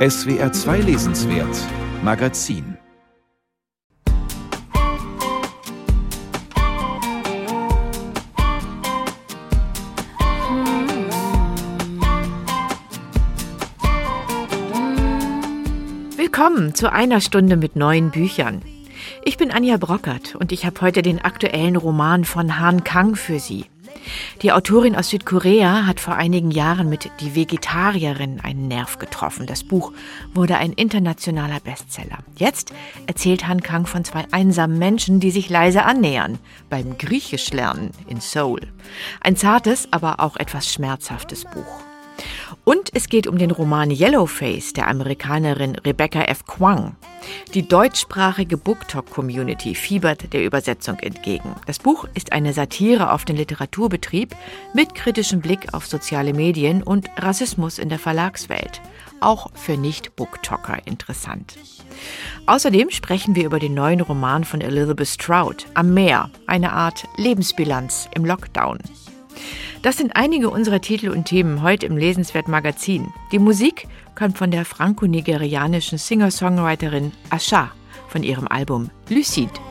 SWR 2 Lesenswert Magazin Willkommen zu einer Stunde mit neuen Büchern. Ich bin Anja Brockert und ich habe heute den aktuellen Roman von Han Kang für Sie. Die Autorin aus Südkorea hat vor einigen Jahren mit Die Vegetarierin einen Nerv getroffen. Das Buch wurde ein internationaler Bestseller. Jetzt erzählt Han Kang von zwei einsamen Menschen, die sich leise annähern beim Griechisch lernen in Seoul. Ein zartes, aber auch etwas schmerzhaftes Buch. Und es geht um den Roman Yellowface der Amerikanerin Rebecca F. Kwang. Die deutschsprachige BookTok-Community fiebert der Übersetzung entgegen. Das Buch ist eine Satire auf den Literaturbetrieb mit kritischem Blick auf soziale Medien und Rassismus in der Verlagswelt. Auch für Nicht-Booktalker interessant. Außerdem sprechen wir über den neuen Roman von Elizabeth Stroud, Am Meer, eine Art Lebensbilanz im Lockdown. Das sind einige unserer Titel und Themen heute im Lesenswert Magazin. Die Musik kommt von der franco-nigerianischen Singer-Songwriterin Asha von ihrem Album Lucide.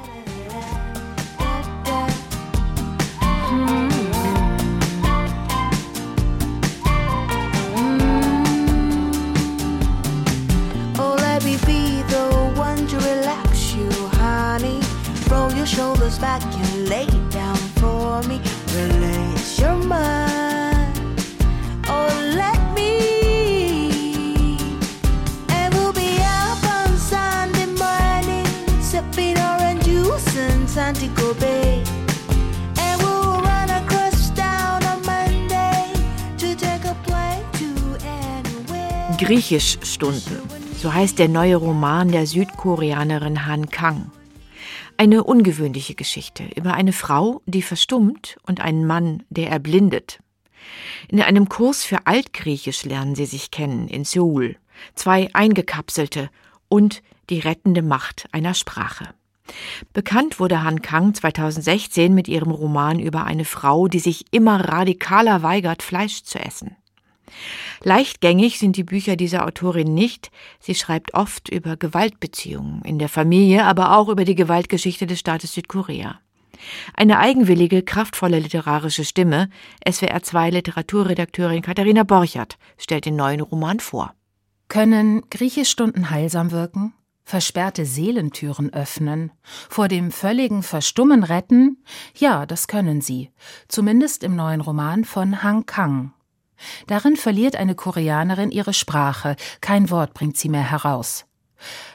Griechisch-Stunden. So heißt der neue Roman der Südkoreanerin Han Kang. Eine ungewöhnliche Geschichte über eine Frau, die verstummt und einen Mann, der erblindet. In einem Kurs für Altgriechisch lernen sie sich kennen in Seoul. Zwei eingekapselte und die rettende Macht einer Sprache. Bekannt wurde Han Kang 2016 mit ihrem Roman über eine Frau, die sich immer radikaler weigert, Fleisch zu essen. Leichtgängig sind die Bücher dieser Autorin nicht. Sie schreibt oft über Gewaltbeziehungen in der Familie, aber auch über die Gewaltgeschichte des Staates Südkorea. Eine eigenwillige, kraftvolle literarische Stimme, SWR 2 Literaturredakteurin Katharina Borchert, stellt den neuen Roman vor. Können Griechischstunden heilsam wirken? Versperrte Seelentüren öffnen? Vor dem völligen Verstummen retten? Ja, das können sie. Zumindest im neuen Roman von Han Kang, Darin verliert eine Koreanerin ihre Sprache, kein Wort bringt sie mehr heraus.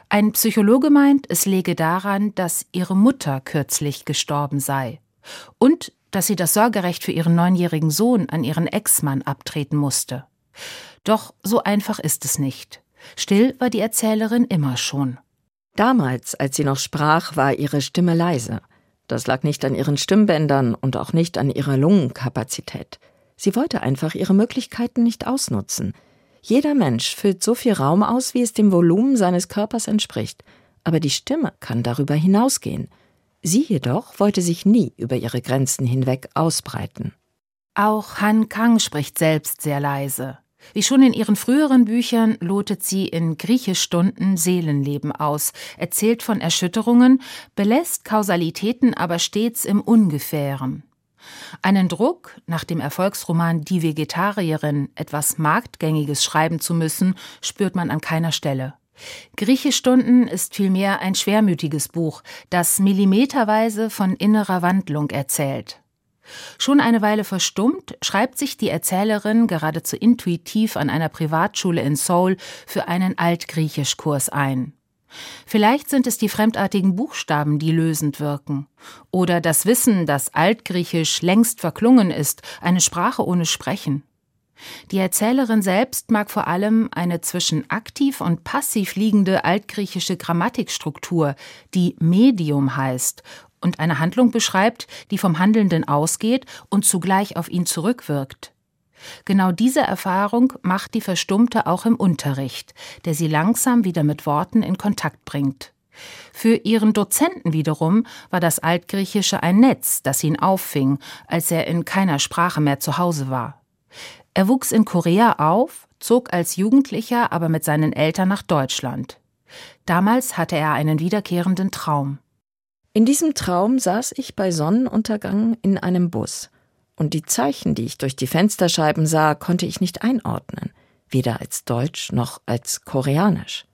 Ein Psychologe meint, es läge daran, dass ihre Mutter kürzlich gestorben sei und dass sie das Sorgerecht für ihren neunjährigen Sohn an ihren Ex-Mann abtreten musste. Doch so einfach ist es nicht. Still war die Erzählerin immer schon. Damals, als sie noch sprach, war ihre Stimme leise. Das lag nicht an ihren Stimmbändern und auch nicht an ihrer Lungenkapazität. Sie wollte einfach ihre Möglichkeiten nicht ausnutzen. Jeder Mensch füllt so viel Raum aus, wie es dem Volumen seines Körpers entspricht, aber die Stimme kann darüber hinausgehen. Sie jedoch wollte sich nie über ihre Grenzen hinweg ausbreiten. Auch Han Kang spricht selbst sehr leise. Wie schon in ihren früheren Büchern lotet sie in Griechischstunden Seelenleben aus, erzählt von Erschütterungen, belässt Kausalitäten aber stets im Ungefähren. Einen Druck, nach dem Erfolgsroman Die Vegetarierin etwas Marktgängiges schreiben zu müssen, spürt man an keiner Stelle. Griechischstunden ist vielmehr ein schwermütiges Buch, das millimeterweise von innerer Wandlung erzählt. Schon eine Weile verstummt, schreibt sich die Erzählerin geradezu intuitiv an einer Privatschule in Seoul für einen Altgriechischkurs ein. Vielleicht sind es die fremdartigen Buchstaben, die lösend wirken. Oder das Wissen, dass Altgriechisch längst verklungen ist, eine Sprache ohne Sprechen. Die Erzählerin selbst mag vor allem eine zwischen aktiv und passiv liegende altgriechische Grammatikstruktur, die Medium heißt und eine Handlung beschreibt, die vom Handelnden ausgeht und zugleich auf ihn zurückwirkt. Genau diese Erfahrung macht die Verstummte auch im Unterricht, der sie langsam wieder mit Worten in Kontakt bringt. Für ihren Dozenten wiederum war das Altgriechische ein Netz, das ihn auffing, als er in keiner Sprache mehr zu Hause war. Er wuchs in Korea auf, zog als Jugendlicher aber mit seinen Eltern nach Deutschland. Damals hatte er einen wiederkehrenden Traum. In diesem Traum saß ich bei Sonnenuntergang in einem Bus. Und die Zeichen, die ich durch die Fensterscheiben sah, konnte ich nicht einordnen, weder als Deutsch noch als Koreanisch.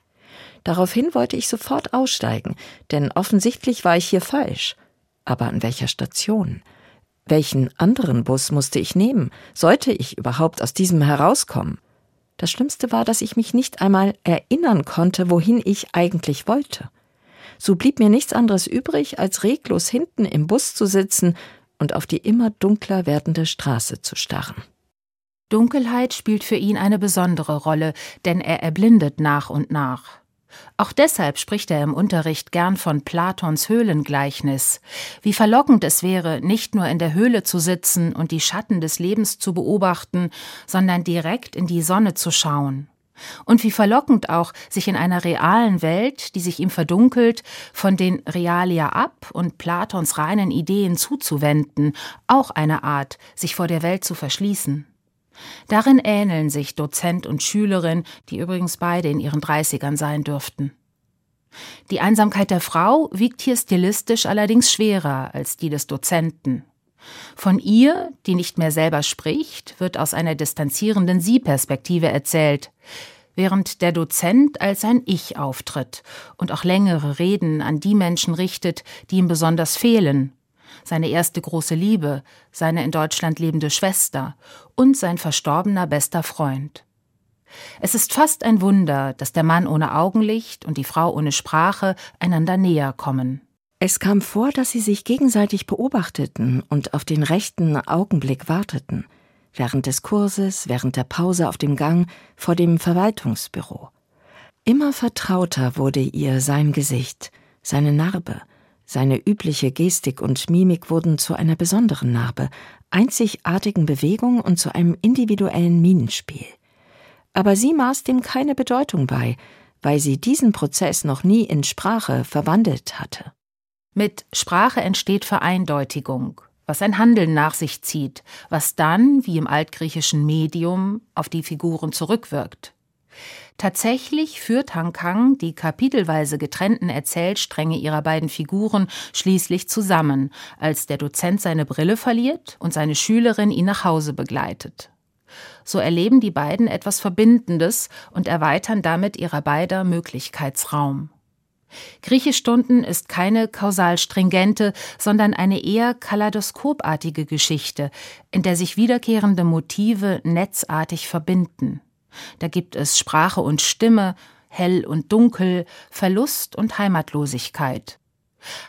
Daraufhin wollte ich sofort aussteigen, denn offensichtlich war ich hier falsch. Aber an welcher Station? Welchen anderen Bus musste ich nehmen? Sollte ich überhaupt aus diesem herauskommen? Das Schlimmste war, dass ich mich nicht einmal erinnern konnte, wohin ich eigentlich wollte. So blieb mir nichts anderes übrig, als reglos hinten im Bus zu sitzen und auf die immer dunkler werdende Straße zu starren. Dunkelheit spielt für ihn eine besondere Rolle, denn er erblindet nach und nach. Auch deshalb spricht er im Unterricht gern von Platons Höhlengleichnis. Wie verlockend es wäre, nicht nur in der Höhle zu sitzen und die Schatten des Lebens zu beobachten, sondern direkt in die Sonne zu schauen. Und wie verlockend auch, sich in einer realen Welt, die sich ihm verdunkelt, von den Realia ab und Platons reinen Ideen zuzuwenden, auch eine Art, sich vor der Welt zu verschließen. Darin ähneln sich Dozent und Schülerin, die übrigens beide in ihren Dreißigern sein dürften. Die Einsamkeit der Frau wiegt hier stilistisch allerdings schwerer als die des Dozenten. Von ihr, die nicht mehr selber spricht, wird aus einer distanzierenden Sie-Perspektive erzählt, während der Dozent als ein Ich auftritt und auch längere Reden an die Menschen richtet, die ihm besonders fehlen seine erste große Liebe, seine in Deutschland lebende Schwester und sein verstorbener bester Freund. Es ist fast ein Wunder, dass der Mann ohne Augenlicht und die Frau ohne Sprache einander näher kommen. Es kam vor, dass sie sich gegenseitig beobachteten und auf den rechten Augenblick warteten, während des Kurses, während der Pause auf dem Gang vor dem Verwaltungsbüro. Immer vertrauter wurde ihr sein Gesicht, seine Narbe, seine übliche Gestik und Mimik wurden zu einer besonderen Narbe, einzigartigen Bewegung und zu einem individuellen Minenspiel. Aber sie maß dem keine Bedeutung bei, weil sie diesen Prozess noch nie in Sprache verwandelt hatte. Mit Sprache entsteht Vereindeutigung, was ein Handeln nach sich zieht, was dann, wie im altgriechischen Medium, auf die Figuren zurückwirkt. Tatsächlich führt Han Kang die kapitelweise getrennten Erzählstränge ihrer beiden Figuren schließlich zusammen, als der Dozent seine Brille verliert und seine Schülerin ihn nach Hause begleitet. So erleben die beiden etwas Verbindendes und erweitern damit ihrer beider Möglichkeitsraum. Griechischstunden ist keine kausal stringente, sondern eine eher kaleidoskopartige Geschichte, in der sich wiederkehrende Motive netzartig verbinden. Da gibt es Sprache und Stimme, hell und dunkel, Verlust und Heimatlosigkeit.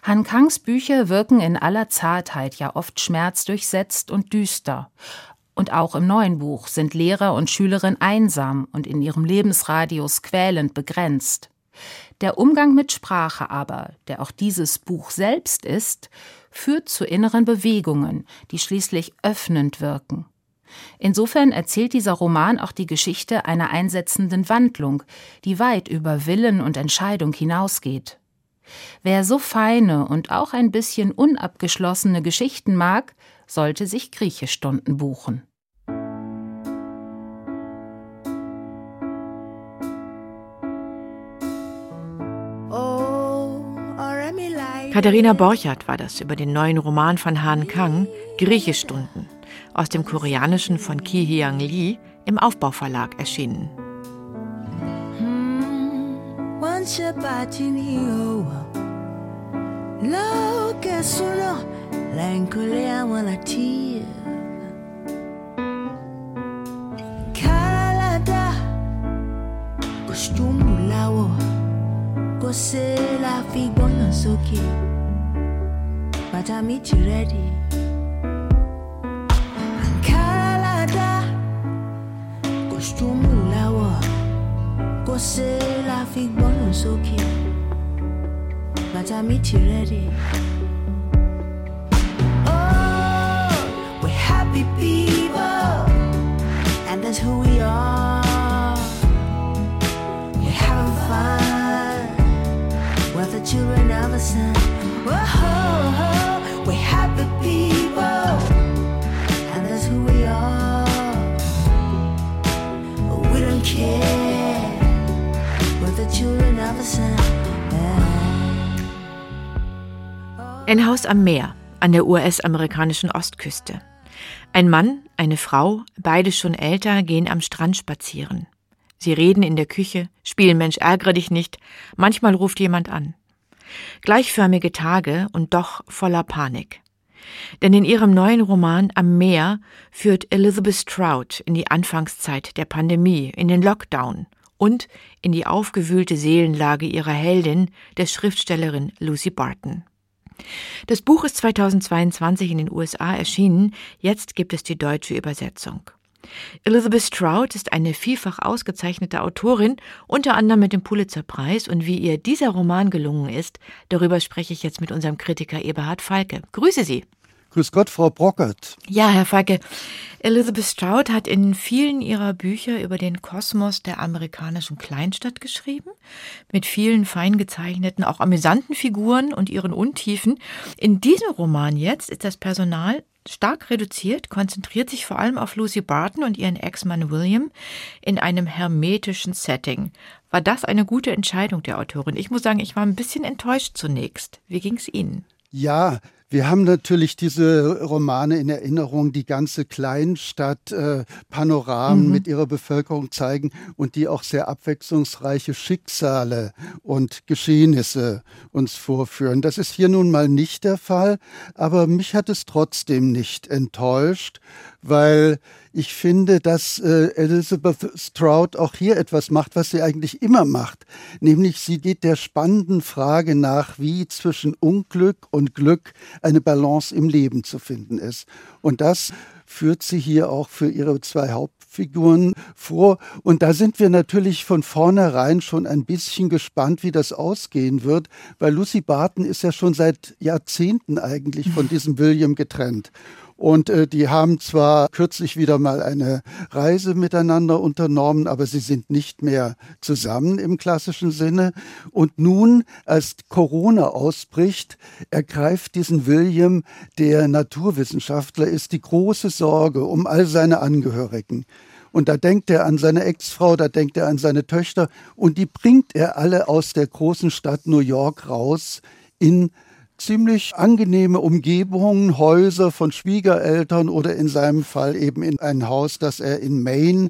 Han Kangs Bücher wirken in aller Zartheit, ja oft schmerzdurchsetzt und düster. Und auch im neuen Buch sind Lehrer und Schülerin einsam und in ihrem Lebensradius quälend begrenzt. Der Umgang mit Sprache aber, der auch dieses Buch selbst ist, führt zu inneren Bewegungen, die schließlich öffnend wirken. Insofern erzählt dieser Roman auch die Geschichte einer einsetzenden Wandlung, die weit über Willen und Entscheidung hinausgeht. Wer so feine und auch ein bisschen unabgeschlossene Geschichten mag, sollte sich Griechischstunden buchen. Katharina Borchardt war das über den neuen Roman von Han Kang, Griechischstunden aus dem Koreanischen von Ki Hyang Lee im Aufbauverlag erschienen. Você kóṣe la fi gbọ́yàn sókè bàtà méjì rẹ́dì. àǹkárá la dá kòṣùmù láwọ̀ kóṣe la fi gbọ́yàn sókè bàtà méjì rẹ́dì. Ein Haus am Meer, an der US-amerikanischen Ostküste. Ein Mann, eine Frau, beide schon älter, gehen am Strand spazieren. Sie reden in der Küche, spielen Mensch ärgere dich nicht, manchmal ruft jemand an. Gleichförmige Tage und doch voller Panik. Denn in ihrem neuen Roman Am Meer führt Elizabeth Stroud in die Anfangszeit der Pandemie, in den Lockdown und in die aufgewühlte Seelenlage ihrer Heldin, der Schriftstellerin Lucy Barton. Das Buch ist 2022 in den USA erschienen, jetzt gibt es die deutsche Übersetzung. Elizabeth Stroud ist eine vielfach ausgezeichnete Autorin, unter anderem mit dem Pulitzerpreis, und wie ihr dieser Roman gelungen ist, darüber spreche ich jetzt mit unserem Kritiker Eberhard Falke. Grüße Sie. Grüß Gott, Frau Brockert. Ja, Herr Falke. Elizabeth Stroud hat in vielen ihrer Bücher über den Kosmos der amerikanischen Kleinstadt geschrieben, mit vielen fein gezeichneten, auch amüsanten Figuren und ihren Untiefen. In diesem Roman jetzt ist das Personal stark reduziert, konzentriert sich vor allem auf Lucy Barton und ihren Ex-Mann William in einem hermetischen Setting. War das eine gute Entscheidung der Autorin? Ich muss sagen, ich war ein bisschen enttäuscht zunächst. Wie ging es Ihnen? Ja, wir haben natürlich diese Romane in Erinnerung, die ganze Kleinstadt äh, Panoramen mhm. mit ihrer Bevölkerung zeigen und die auch sehr abwechslungsreiche Schicksale und Geschehnisse uns vorführen. Das ist hier nun mal nicht der Fall, aber mich hat es trotzdem nicht enttäuscht, weil ich finde, dass äh, Elizabeth Stroud auch hier etwas macht, was sie eigentlich immer macht. Nämlich sie geht der spannenden Frage nach, wie zwischen Unglück und Glück eine Balance im Leben zu finden ist. Und das führt sie hier auch für ihre zwei Hauptfiguren vor. Und da sind wir natürlich von vornherein schon ein bisschen gespannt, wie das ausgehen wird, weil Lucy Barton ist ja schon seit Jahrzehnten eigentlich von diesem William getrennt. Und äh, die haben zwar kürzlich wieder mal eine Reise miteinander unternommen, aber sie sind nicht mehr zusammen im klassischen Sinne. Und nun, als Corona ausbricht, ergreift diesen William, der Naturwissenschaftler ist, die große Sorge um all seine Angehörigen. Und da denkt er an seine Ex-Frau, da denkt er an seine Töchter und die bringt er alle aus der großen Stadt New York raus in ziemlich angenehme Umgebungen, Häuser von Schwiegereltern oder in seinem Fall eben in ein Haus, das er in Maine,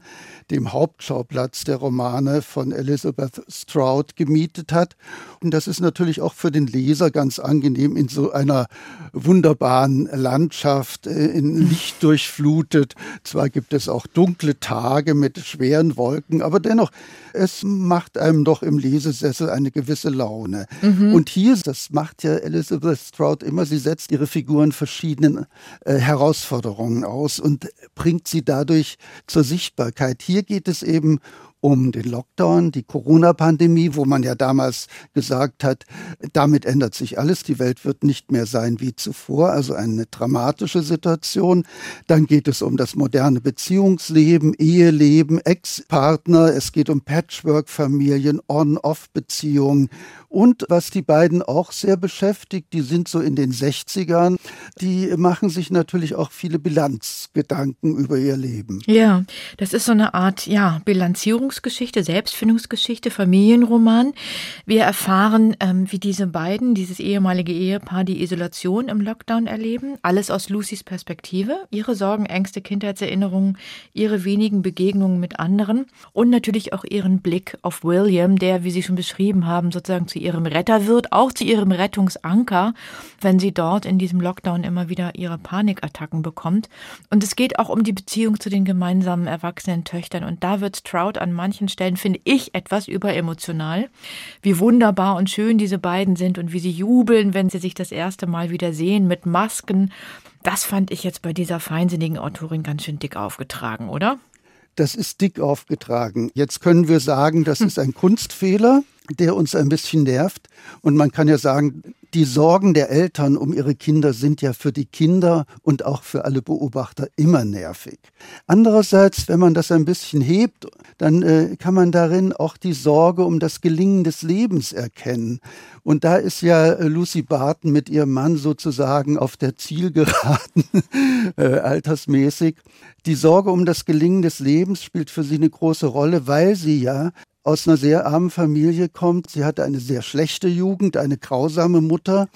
dem Hauptschauplatz der Romane von Elizabeth Stroud, gemietet hat. Und das ist natürlich auch für den Leser ganz angenehm in so einer wunderbaren Landschaft, äh, in Licht durchflutet. Zwar gibt es auch dunkle Tage mit schweren Wolken, aber dennoch, es macht einem doch im Lesesessel eine gewisse Laune. Mhm. Und hier, das macht ja Elizabeth Stroud immer, sie setzt ihre Figuren verschiedenen äh, Herausforderungen aus und bringt sie dadurch zur Sichtbarkeit. Hier geht es eben um den Lockdown, die Corona-Pandemie, wo man ja damals gesagt hat, damit ändert sich alles, die Welt wird nicht mehr sein wie zuvor, also eine dramatische Situation. Dann geht es um das moderne Beziehungsleben, Eheleben, Ex-Partner, es geht um Patchwork-Familien, On-Off-Beziehungen und was die beiden auch sehr beschäftigt, die sind so in den 60ern, die machen sich natürlich auch viele Bilanzgedanken über ihr Leben. Ja, das ist so eine Art, ja, Bilanzierungsgeschichte, Selbstfindungsgeschichte, Familienroman. Wir erfahren, ähm, wie diese beiden, dieses ehemalige Ehepaar, die Isolation im Lockdown erleben. Alles aus Lucys Perspektive. Ihre Sorgen, Ängste, Kindheitserinnerungen, ihre wenigen Begegnungen mit anderen und natürlich auch ihren Blick auf William, der, wie Sie schon beschrieben haben, sozusagen zu ihrem Retter wird, auch zu ihrem Rettungsanker, wenn sie dort in diesem Lockdown immer wieder ihre Panikattacken bekommt. Und es geht auch um die Beziehung zu den gemeinsamen erwachsenen Töchtern. Und da wird Stroud an manchen Stellen, finde ich, etwas überemotional. Wie wunderbar und schön diese beiden sind und wie sie jubeln, wenn sie sich das erste Mal wieder sehen mit Masken. Das fand ich jetzt bei dieser feinsinnigen Autorin ganz schön dick aufgetragen, oder? Das ist dick aufgetragen. Jetzt können wir sagen, das ist ein Kunstfehler der uns ein bisschen nervt. Und man kann ja sagen, die Sorgen der Eltern um ihre Kinder sind ja für die Kinder und auch für alle Beobachter immer nervig. Andererseits, wenn man das ein bisschen hebt, dann äh, kann man darin auch die Sorge um das Gelingen des Lebens erkennen. Und da ist ja äh, Lucy Barton mit ihrem Mann sozusagen auf der Zielgeraden, äh, altersmäßig. Die Sorge um das Gelingen des Lebens spielt für sie eine große Rolle, weil sie ja aus einer sehr armen Familie kommt. Sie hatte eine sehr schlechte Jugend, eine grausame Mutter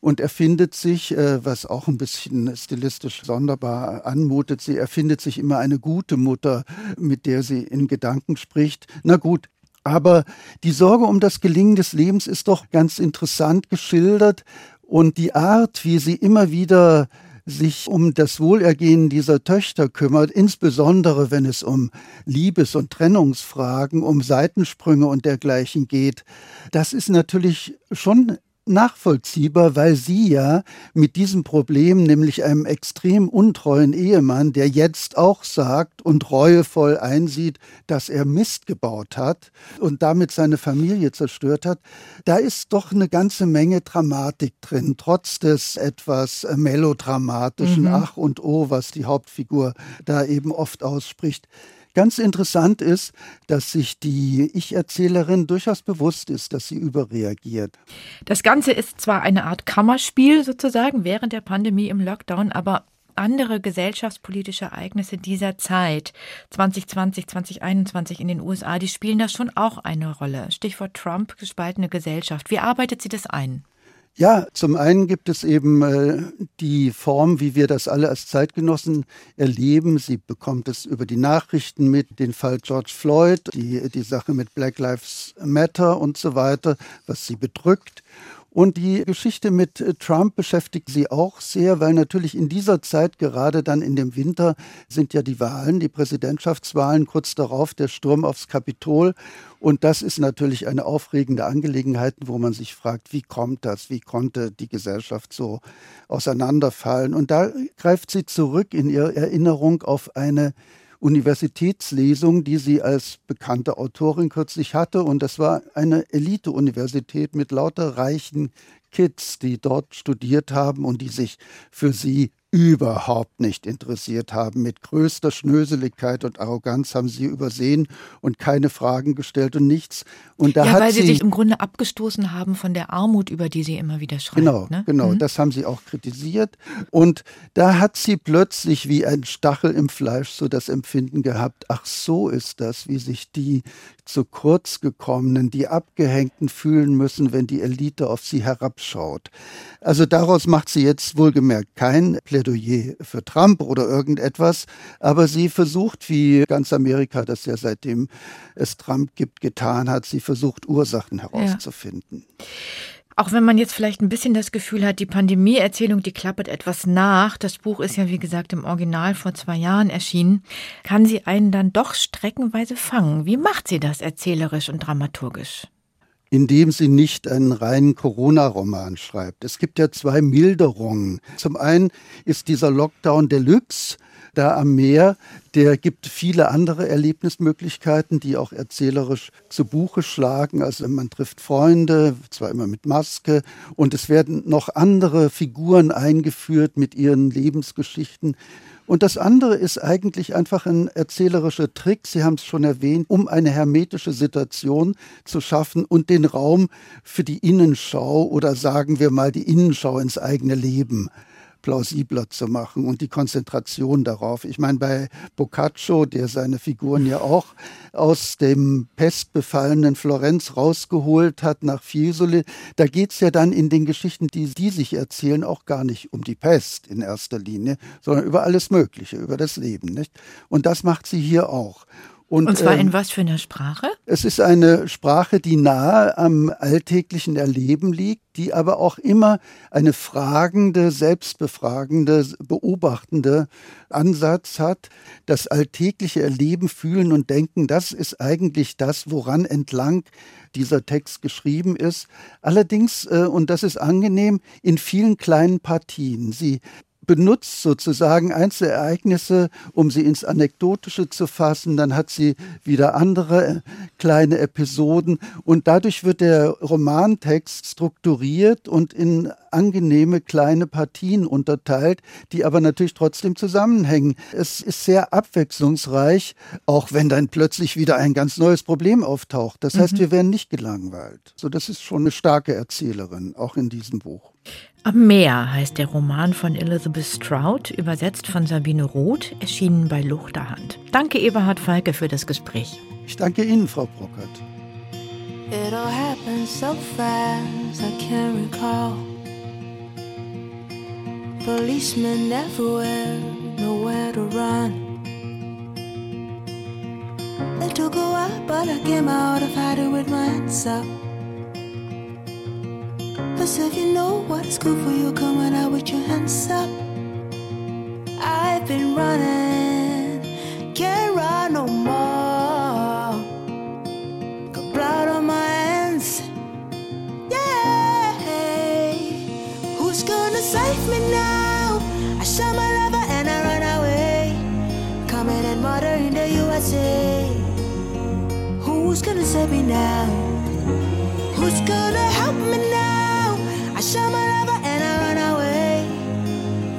und erfindet sich, äh, was auch ein bisschen stilistisch sonderbar anmutet, sie erfindet sich immer eine gute Mutter, mit der sie in Gedanken spricht. Na gut, aber die Sorge um das Gelingen des Lebens ist doch ganz interessant geschildert und die Art, wie sie immer wieder sich um das Wohlergehen dieser Töchter kümmert, insbesondere wenn es um Liebes- und Trennungsfragen, um Seitensprünge und dergleichen geht, das ist natürlich schon nachvollziehbar, weil sie ja mit diesem Problem, nämlich einem extrem untreuen Ehemann, der jetzt auch sagt und reuevoll einsieht, dass er Mist gebaut hat und damit seine Familie zerstört hat, da ist doch eine ganze Menge Dramatik drin, trotz des etwas melodramatischen mhm. Ach und Oh, was die Hauptfigur da eben oft ausspricht. Ganz interessant ist, dass sich die Ich-Erzählerin durchaus bewusst ist, dass sie überreagiert. Das Ganze ist zwar eine Art Kammerspiel sozusagen während der Pandemie im Lockdown, aber andere gesellschaftspolitische Ereignisse dieser Zeit, 2020, 2021 in den USA, die spielen da schon auch eine Rolle. Stichwort Trump, gespaltene Gesellschaft. Wie arbeitet sie das ein? Ja, zum einen gibt es eben äh, die Form, wie wir das alle als Zeitgenossen erleben. Sie bekommt es über die Nachrichten mit, den Fall George Floyd, die, die Sache mit Black Lives Matter und so weiter, was sie bedrückt. Und die Geschichte mit äh, Trump beschäftigt sie auch sehr, weil natürlich in dieser Zeit, gerade dann in dem Winter, sind ja die Wahlen, die Präsidentschaftswahlen, kurz darauf der Sturm aufs Kapitol. Und das ist natürlich eine aufregende Angelegenheit, wo man sich fragt, wie kommt das, wie konnte die Gesellschaft so auseinanderfallen. Und da greift sie zurück in ihre Erinnerung auf eine Universitätslesung, die sie als bekannte Autorin kürzlich hatte. Und das war eine Elite-Universität mit lauter reichen Kids, die dort studiert haben und die sich für sie überhaupt nicht interessiert haben. Mit größter Schnöseligkeit und Arroganz haben sie übersehen und keine Fragen gestellt und nichts. Und da ja, hat weil sie, sie sich im Grunde abgestoßen haben von der Armut, über die sie immer wieder schreibt. Genau, ne? genau, Mhm. das haben sie auch kritisiert. Und da hat sie plötzlich wie ein Stachel im Fleisch so das Empfinden gehabt, ach so ist das, wie sich die zu kurz gekommenen, die Abgehängten fühlen müssen, wenn die Elite auf sie herabschaut. Also daraus macht sie jetzt wohlgemerkt kein Plädoyer für Trump oder irgendetwas, aber sie versucht, wie ganz Amerika das ja seitdem es Trump gibt, getan hat, sie versucht Ursachen herauszufinden. Auch wenn man jetzt vielleicht ein bisschen das Gefühl hat, die Pandemie-Erzählung, die klappert etwas nach. Das Buch ist ja, wie gesagt, im Original vor zwei Jahren erschienen. Kann sie einen dann doch streckenweise fangen? Wie macht sie das erzählerisch und dramaturgisch? indem sie nicht einen reinen Corona-Roman schreibt. Es gibt ja zwei Milderungen. Zum einen ist dieser Lockdown Deluxe da am Meer, der gibt viele andere Erlebnismöglichkeiten, die auch erzählerisch zu Buche schlagen. Also man trifft Freunde, zwar immer mit Maske, und es werden noch andere Figuren eingeführt mit ihren Lebensgeschichten. Und das andere ist eigentlich einfach ein erzählerischer Trick, Sie haben es schon erwähnt, um eine hermetische Situation zu schaffen und den Raum für die Innenschau oder sagen wir mal die Innenschau ins eigene Leben plausibler zu machen und die Konzentration darauf. Ich meine, bei Boccaccio, der seine Figuren ja auch aus dem pestbefallenen Florenz rausgeholt hat nach Fiesole, da geht es ja dann in den Geschichten, die die sich erzählen, auch gar nicht um die Pest in erster Linie, sondern über alles Mögliche, über das Leben. Nicht? Und das macht sie hier auch. Und, und zwar ähm, in was für einer Sprache? Es ist eine Sprache, die nahe am alltäglichen Erleben liegt, die aber auch immer eine fragende, selbstbefragende, beobachtende Ansatz hat. Das alltägliche Erleben, Fühlen und Denken, das ist eigentlich das, woran entlang dieser Text geschrieben ist. Allerdings, äh, und das ist angenehm, in vielen kleinen Partien. Sie benutzt sozusagen Einzelereignisse, um sie ins Anekdotische zu fassen. Dann hat sie wieder andere äh, kleine Episoden und dadurch wird der Romantext strukturiert und in angenehme kleine Partien unterteilt, die aber natürlich trotzdem zusammenhängen. Es ist sehr abwechslungsreich, auch wenn dann plötzlich wieder ein ganz neues Problem auftaucht. Das heißt, Mhm. wir werden nicht gelangweilt. So, das ist schon eine starke Erzählerin, auch in diesem Buch. Am Meer heißt der Roman von Elizabeth Stroud, übersetzt von Sabine Roth, erschienen bei Luchterhand. Danke, Eberhard Falke, für das Gespräch. Ich danke Ihnen, Frau Brockert. It all happened so fast, I can't recall. Policemen everywhere, nowhere to run. They took a while, but I came out of hiding with my hands up. Cause if you know what's good for you, coming out with your hands up. I've been running, can't run no more. Got blood on my hands, yeah. Who's gonna save me now? I shot my lover and I run away. Coming and murder in the USA. Who's gonna save me now? Who's gonna help me now? I shot my lover and I run away.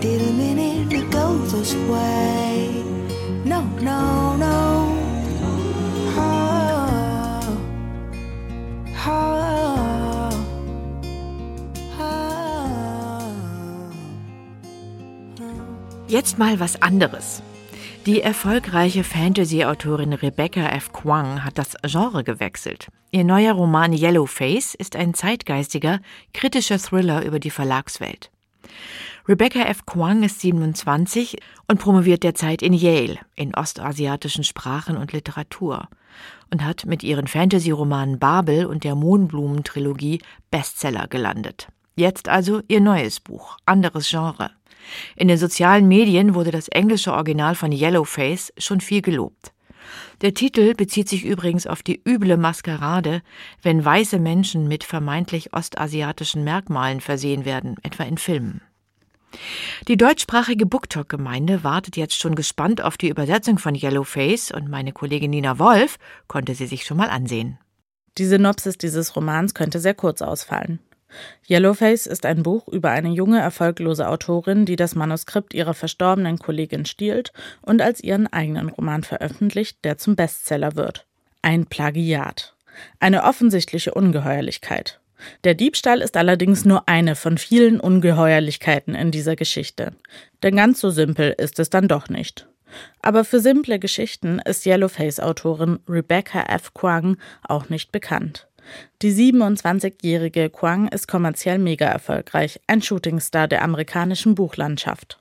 Didn't mean it to go this way. No, no, no. Oh, oh, oh. Jetzt mal was anderes. Die erfolgreiche Fantasy-Autorin Rebecca F. Kwang hat das Genre gewechselt. Ihr neuer Roman Yellowface ist ein zeitgeistiger, kritischer Thriller über die Verlagswelt. Rebecca F. Kwang ist 27 und promoviert derzeit in Yale in ostasiatischen Sprachen und Literatur und hat mit ihren Fantasy-Romanen Babel und der Mohnblumen-Trilogie Bestseller gelandet. Jetzt also ihr neues Buch, anderes Genre. In den sozialen Medien wurde das englische Original von Yellowface schon viel gelobt. Der Titel bezieht sich übrigens auf die üble Maskerade, wenn weiße Menschen mit vermeintlich ostasiatischen Merkmalen versehen werden, etwa in Filmen. Die deutschsprachige Booktalk-Gemeinde wartet jetzt schon gespannt auf die Übersetzung von Yellowface und meine Kollegin Nina Wolf konnte sie sich schon mal ansehen. Die Synopsis dieses Romans könnte sehr kurz ausfallen. Yellowface ist ein Buch über eine junge, erfolglose Autorin, die das Manuskript ihrer verstorbenen Kollegin stiehlt und als ihren eigenen Roman veröffentlicht, der zum Bestseller wird. Ein Plagiat. Eine offensichtliche Ungeheuerlichkeit. Der Diebstahl ist allerdings nur eine von vielen Ungeheuerlichkeiten in dieser Geschichte. Denn ganz so simpel ist es dann doch nicht. Aber für simple Geschichten ist Yellowface-Autorin Rebecca F. Kwang auch nicht bekannt. Die 27-jährige Kwang ist kommerziell mega erfolgreich, ein Shootingstar der amerikanischen Buchlandschaft.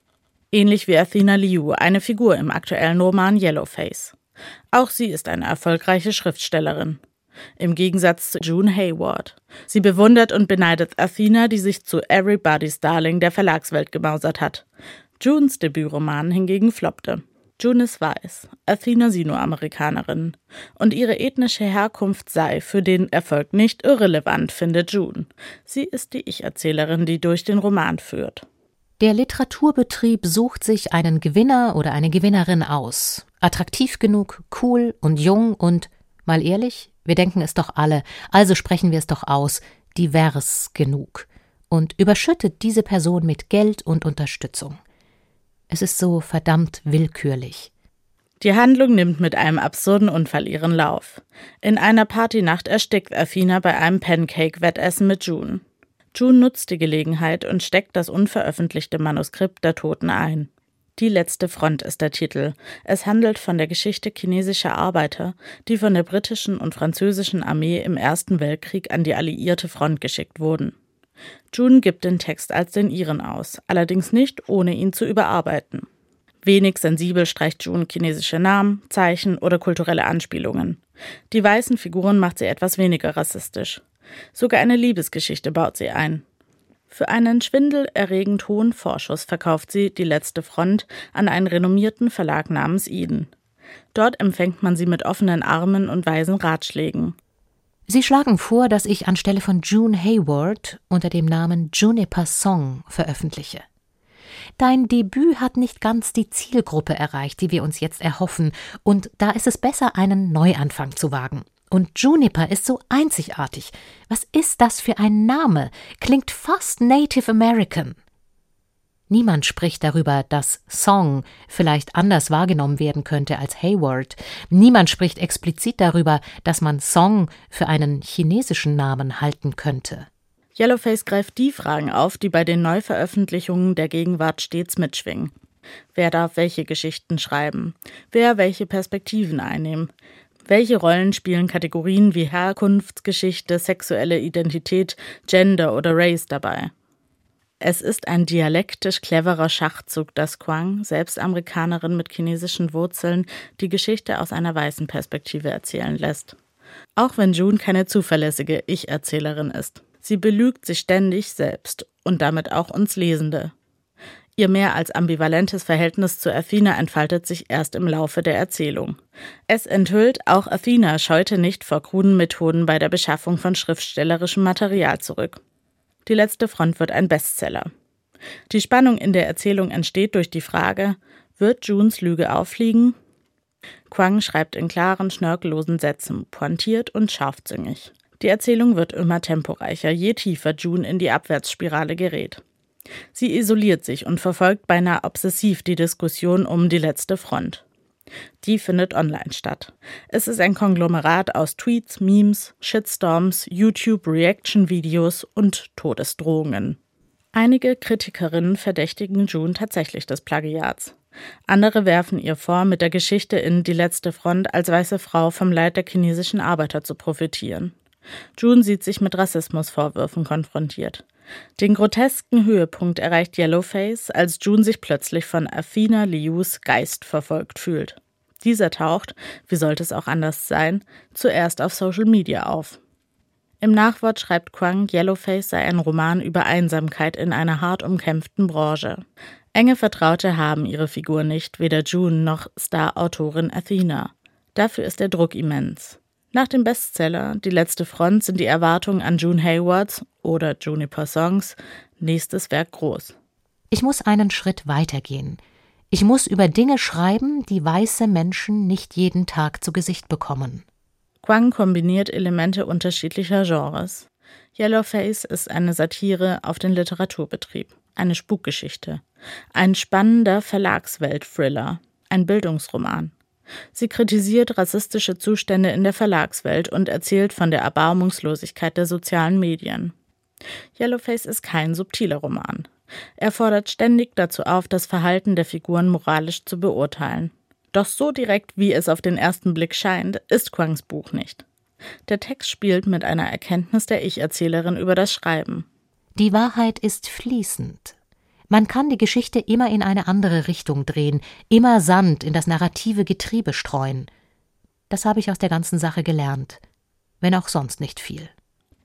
Ähnlich wie Athena Liu, eine Figur im aktuellen Roman Yellowface. Auch sie ist eine erfolgreiche Schriftstellerin. Im Gegensatz zu June Hayward. Sie bewundert und beneidet Athena, die sich zu Everybody's Darling der Verlagswelt gemausert hat. Junes Debütroman hingegen floppte. June ist weiß, Athena Sino-Amerikanerin. Und ihre ethnische Herkunft sei für den Erfolg nicht irrelevant, findet June. Sie ist die Ich-Erzählerin, die durch den Roman führt. Der Literaturbetrieb sucht sich einen Gewinner oder eine Gewinnerin aus. Attraktiv genug, cool und jung und, mal ehrlich, wir denken es doch alle, also sprechen wir es doch aus, divers genug. Und überschüttet diese Person mit Geld und Unterstützung. Es ist so verdammt willkürlich. Die Handlung nimmt mit einem absurden Unfall ihren Lauf. In einer Partynacht erstickt Athena bei einem Pancake-Wettessen mit June. June nutzt die Gelegenheit und steckt das unveröffentlichte Manuskript der Toten ein. Die letzte Front ist der Titel. Es handelt von der Geschichte chinesischer Arbeiter, die von der britischen und französischen Armee im Ersten Weltkrieg an die alliierte Front geschickt wurden. June gibt den Text als den ihren aus, allerdings nicht ohne ihn zu überarbeiten. Wenig sensibel streicht June chinesische Namen, Zeichen oder kulturelle Anspielungen. Die weißen Figuren macht sie etwas weniger rassistisch. Sogar eine Liebesgeschichte baut sie ein. Für einen schwindelerregend hohen Vorschuss verkauft sie Die letzte Front an einen renommierten Verlag namens Eden. Dort empfängt man sie mit offenen Armen und weisen Ratschlägen. Sie schlagen vor, dass ich anstelle von June Hayward unter dem Namen Juniper Song veröffentliche. Dein Debüt hat nicht ganz die Zielgruppe erreicht, die wir uns jetzt erhoffen, und da ist es besser, einen Neuanfang zu wagen. Und Juniper ist so einzigartig. Was ist das für ein Name? Klingt fast Native American. Niemand spricht darüber, dass Song vielleicht anders wahrgenommen werden könnte als Hayward. Niemand spricht explizit darüber, dass man Song für einen chinesischen Namen halten könnte. Yellowface greift die Fragen auf, die bei den Neuveröffentlichungen der Gegenwart stets mitschwingen. Wer darf welche Geschichten schreiben? Wer welche Perspektiven einnehmen? Welche Rollen spielen Kategorien wie Herkunftsgeschichte, sexuelle Identität, Gender oder Race dabei? Es ist ein dialektisch cleverer Schachzug, dass Kwang, selbst Amerikanerin mit chinesischen Wurzeln, die Geschichte aus einer weißen Perspektive erzählen lässt. Auch wenn June keine zuverlässige Ich-Erzählerin ist. Sie belügt sich ständig selbst und damit auch uns Lesende. Ihr mehr als ambivalentes Verhältnis zu Athena entfaltet sich erst im Laufe der Erzählung. Es enthüllt, auch Athena scheute nicht vor kruden Methoden bei der Beschaffung von schriftstellerischem Material zurück. Die letzte Front wird ein Bestseller. Die Spannung in der Erzählung entsteht durch die Frage, wird Junes Lüge auffliegen? Quang schreibt in klaren, schnörkellosen Sätzen, pointiert und scharfzüngig. Die Erzählung wird immer temporeicher, je tiefer June in die Abwärtsspirale gerät. Sie isoliert sich und verfolgt beinahe obsessiv die Diskussion um die letzte Front. Die findet online statt. Es ist ein Konglomerat aus Tweets, Memes, Shitstorms, YouTube-Reaction-Videos und Todesdrohungen. Einige Kritikerinnen verdächtigen June tatsächlich des Plagiats. Andere werfen ihr vor, mit der Geschichte in Die letzte Front als weiße Frau vom Leid der chinesischen Arbeiter zu profitieren. June sieht sich mit Rassismusvorwürfen konfrontiert. Den grotesken Höhepunkt erreicht Yellowface, als June sich plötzlich von Athena Lius Geist verfolgt fühlt. Dieser taucht, wie sollte es auch anders sein, zuerst auf Social Media auf. Im Nachwort schreibt Quang, Yellowface sei ein Roman über Einsamkeit in einer hart umkämpften Branche. Enge Vertraute haben ihre Figur nicht, weder June noch Star-Autorin Athena. Dafür ist der Druck immens. Nach dem Bestseller Die letzte Front sind die Erwartungen an June Haywards oder Juniper Songs nächstes Werk groß. Ich muss einen Schritt weitergehen. Ich muss über Dinge schreiben, die weiße Menschen nicht jeden Tag zu Gesicht bekommen. Quang kombiniert Elemente unterschiedlicher Genres. Yellowface ist eine Satire auf den Literaturbetrieb, eine Spukgeschichte, ein spannender Verlagswelt-Thriller, ein Bildungsroman. Sie kritisiert rassistische Zustände in der Verlagswelt und erzählt von der Erbarmungslosigkeit der sozialen Medien. Yellowface ist kein subtiler Roman. Er fordert ständig dazu auf, das Verhalten der Figuren moralisch zu beurteilen. Doch so direkt, wie es auf den ersten Blick scheint, ist Quangs Buch nicht. Der Text spielt mit einer Erkenntnis der Ich-Erzählerin über das Schreiben. Die Wahrheit ist fließend. Man kann die Geschichte immer in eine andere Richtung drehen, immer Sand in das narrative Getriebe streuen. Das habe ich aus der ganzen Sache gelernt, wenn auch sonst nicht viel.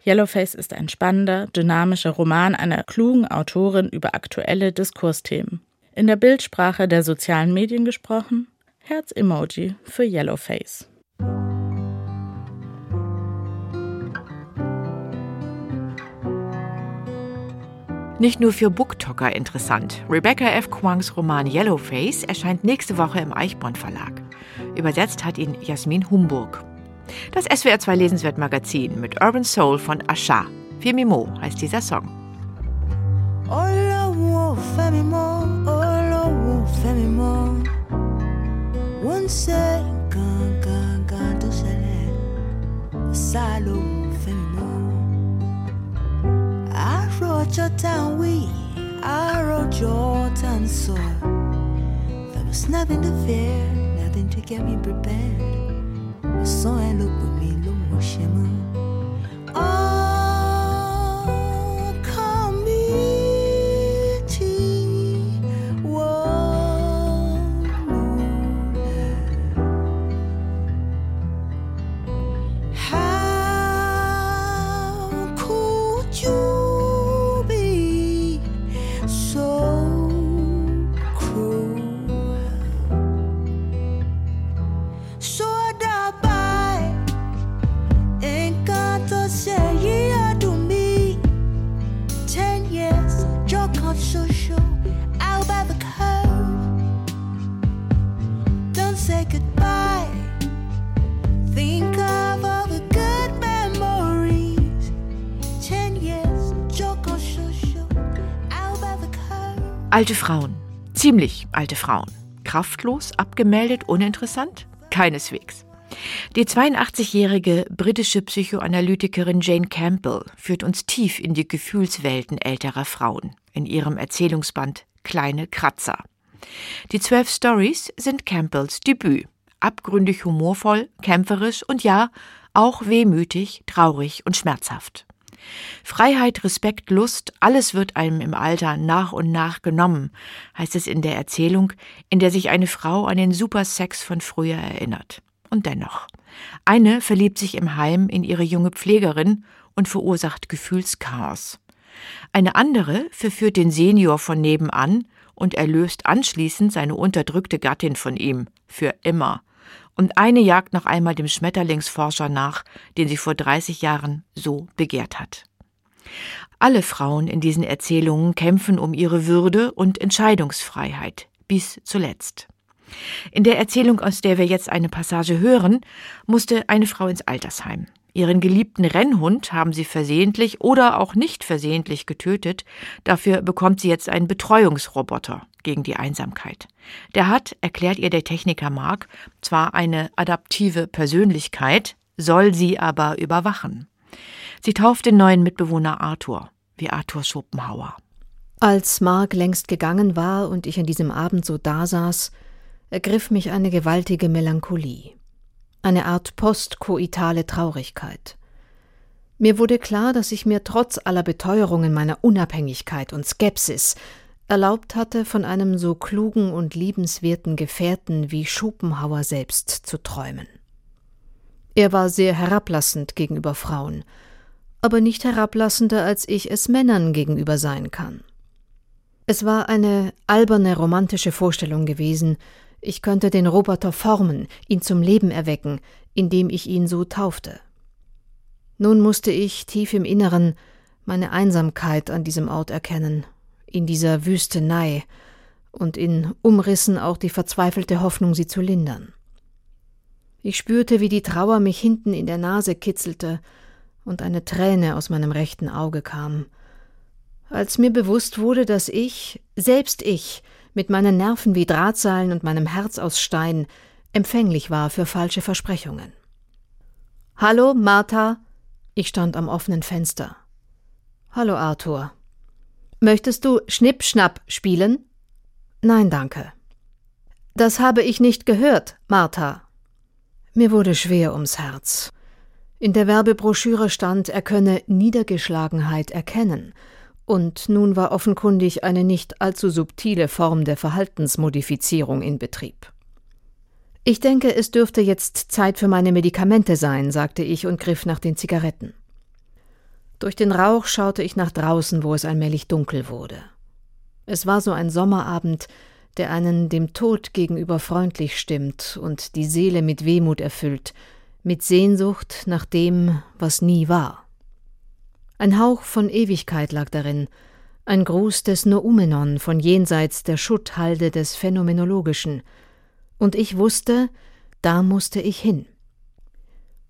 Yellowface ist ein spannender, dynamischer Roman einer klugen Autorin über aktuelle Diskursthemen. In der Bildsprache der sozialen Medien gesprochen, Herz-Emoji für Yellowface. Nicht nur für Booktalker interessant. Rebecca F. Kwangs Roman Yellowface erscheint nächste Woche im Eichborn Verlag. Übersetzt hat ihn Jasmin Humburg. Das SWR 2 Lesenswert Magazin mit Urban Soul von Asha. Femimo heißt dieser Song. I wrote your town, we, I wrote your town so. There was nothing to fear, nothing to get me prepared. O sol looked louco, me lo mochema. Oh. Alte Frauen. Ziemlich alte Frauen. Kraftlos, abgemeldet, uninteressant? Keineswegs. Die 82-jährige britische Psychoanalytikerin Jane Campbell führt uns tief in die Gefühlswelten älterer Frauen in ihrem Erzählungsband Kleine Kratzer. Die zwölf Stories sind Campbells Debüt. abgründig humorvoll, kämpferisch und ja, auch wehmütig, traurig und schmerzhaft. Freiheit, Respekt, Lust, alles wird einem im Alter nach und nach genommen, heißt es in der Erzählung, in der sich eine Frau an den Supersex von früher erinnert. Und dennoch. Eine verliebt sich im Heim in ihre junge Pflegerin und verursacht Gefühlschaos. Eine andere verführt den Senior von nebenan und erlöst anschließend seine unterdrückte Gattin von ihm, für immer. Und eine jagt noch einmal dem Schmetterlingsforscher nach, den sie vor 30 Jahren so begehrt hat. Alle Frauen in diesen Erzählungen kämpfen um ihre Würde und Entscheidungsfreiheit, bis zuletzt. In der Erzählung, aus der wir jetzt eine Passage hören, musste eine Frau ins Altersheim. Ihren geliebten Rennhund haben sie versehentlich oder auch nicht versehentlich getötet. Dafür bekommt sie jetzt einen Betreuungsroboter gegen die Einsamkeit. Der hat, erklärt ihr der Techniker Mark, zwar eine adaptive Persönlichkeit, soll sie aber überwachen. Sie tauft den neuen Mitbewohner Arthur, wie Arthur Schopenhauer. Als Mark längst gegangen war und ich an diesem Abend so dasaß, ergriff mich eine gewaltige Melancholie eine Art postkoitale Traurigkeit. Mir wurde klar, dass ich mir trotz aller Beteuerungen meiner Unabhängigkeit und Skepsis erlaubt hatte, von einem so klugen und liebenswerten Gefährten wie Schopenhauer selbst zu träumen. Er war sehr herablassend gegenüber Frauen, aber nicht herablassender, als ich es Männern gegenüber sein kann. Es war eine alberne romantische Vorstellung gewesen, ich könnte den Roboter formen, ihn zum Leben erwecken, indem ich ihn so taufte. Nun musste ich tief im Inneren meine Einsamkeit an diesem Ort erkennen, in dieser Wüstenei und in Umrissen auch die verzweifelte Hoffnung, sie zu lindern. Ich spürte, wie die Trauer mich hinten in der Nase kitzelte und eine Träne aus meinem rechten Auge kam, als mir bewusst wurde, dass ich, selbst ich, mit meinen Nerven wie Drahtseilen und meinem Herz aus Stein empfänglich war für falsche Versprechungen. Hallo, Martha. Ich stand am offenen Fenster. Hallo, Arthur. Möchtest du Schnipp-Schnapp spielen? Nein, danke. Das habe ich nicht gehört, Martha. Mir wurde schwer ums Herz. In der Werbebroschüre stand, er könne Niedergeschlagenheit erkennen und nun war offenkundig eine nicht allzu subtile Form der Verhaltensmodifizierung in Betrieb. Ich denke, es dürfte jetzt Zeit für meine Medikamente sein, sagte ich und griff nach den Zigaretten. Durch den Rauch schaute ich nach draußen, wo es allmählich dunkel wurde. Es war so ein Sommerabend, der einen dem Tod gegenüber freundlich stimmt und die Seele mit Wehmut erfüllt, mit Sehnsucht nach dem, was nie war. Ein Hauch von Ewigkeit lag darin, ein Gruß des Noumenon von jenseits der Schutthalde des Phänomenologischen, und ich wusste, da musste ich hin.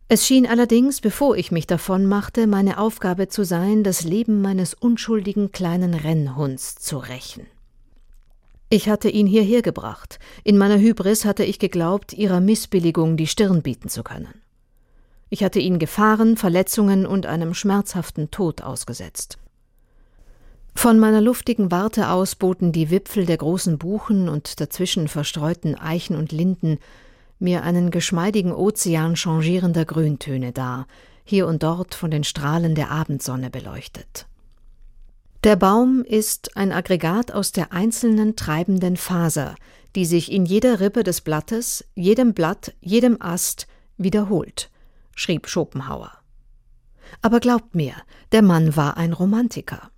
Es schien allerdings, bevor ich mich davon machte, meine Aufgabe zu sein, das Leben meines unschuldigen kleinen Rennhunds zu rächen. Ich hatte ihn hierher gebracht. In meiner Hybris hatte ich geglaubt, ihrer Missbilligung die Stirn bieten zu können. Ich hatte ihn Gefahren, Verletzungen und einem schmerzhaften Tod ausgesetzt. Von meiner luftigen Warte aus boten die Wipfel der großen Buchen und dazwischen verstreuten Eichen und Linden mir einen geschmeidigen Ozean changierender Grüntöne dar, hier und dort von den Strahlen der Abendsonne beleuchtet. Der Baum ist ein Aggregat aus der einzelnen treibenden Faser, die sich in jeder Rippe des Blattes, jedem Blatt, jedem Ast wiederholt schrieb Schopenhauer. Aber glaubt mir, der Mann war ein Romantiker.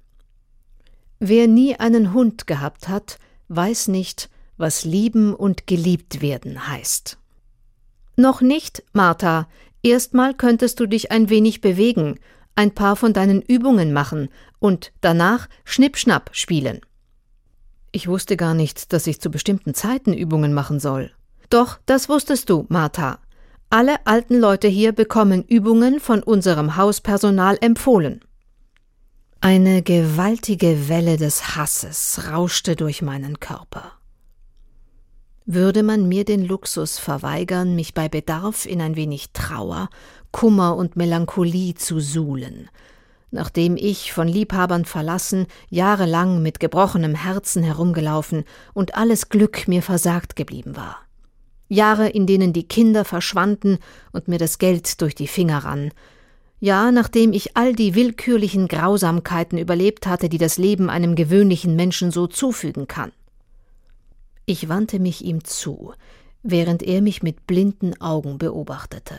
Wer nie einen Hund gehabt hat, weiß nicht, was lieben und geliebt werden heißt. Noch nicht, Martha. Erstmal könntest du dich ein wenig bewegen, ein paar von deinen Übungen machen und danach Schnippschnapp spielen. Ich wusste gar nicht, dass ich zu bestimmten Zeiten Übungen machen soll. Doch, das wusstest du, Martha. Alle alten Leute hier bekommen Übungen von unserem Hauspersonal empfohlen. Eine gewaltige Welle des Hasses rauschte durch meinen Körper. Würde man mir den Luxus verweigern, mich bei Bedarf in ein wenig Trauer, Kummer und Melancholie zu suhlen, nachdem ich, von Liebhabern verlassen, jahrelang mit gebrochenem Herzen herumgelaufen und alles Glück mir versagt geblieben war? Jahre, in denen die Kinder verschwanden und mir das Geld durch die Finger rann. Ja, nachdem ich all die willkürlichen Grausamkeiten überlebt hatte, die das Leben einem gewöhnlichen Menschen so zufügen kann. Ich wandte mich ihm zu, während er mich mit blinden Augen beobachtete.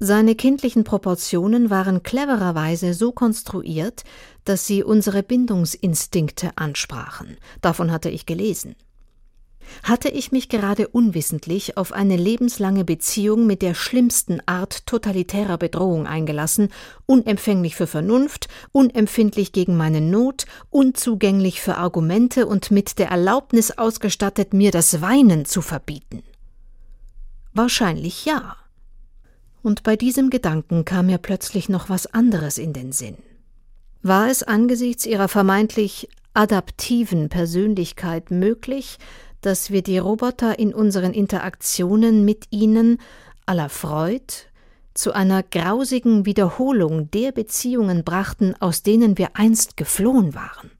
Seine kindlichen Proportionen waren clevererweise so konstruiert, dass sie unsere Bindungsinstinkte ansprachen. Davon hatte ich gelesen. Hatte ich mich gerade unwissentlich auf eine lebenslange Beziehung mit der schlimmsten Art totalitärer Bedrohung eingelassen, unempfänglich für Vernunft, unempfindlich gegen meine Not, unzugänglich für Argumente und mit der Erlaubnis ausgestattet, mir das Weinen zu verbieten? Wahrscheinlich ja. Und bei diesem Gedanken kam mir plötzlich noch was anderes in den Sinn. War es angesichts ihrer vermeintlich adaptiven Persönlichkeit möglich, dass wir die Roboter in unseren Interaktionen mit ihnen aller Freud zu einer grausigen Wiederholung der Beziehungen brachten, aus denen wir einst geflohen waren.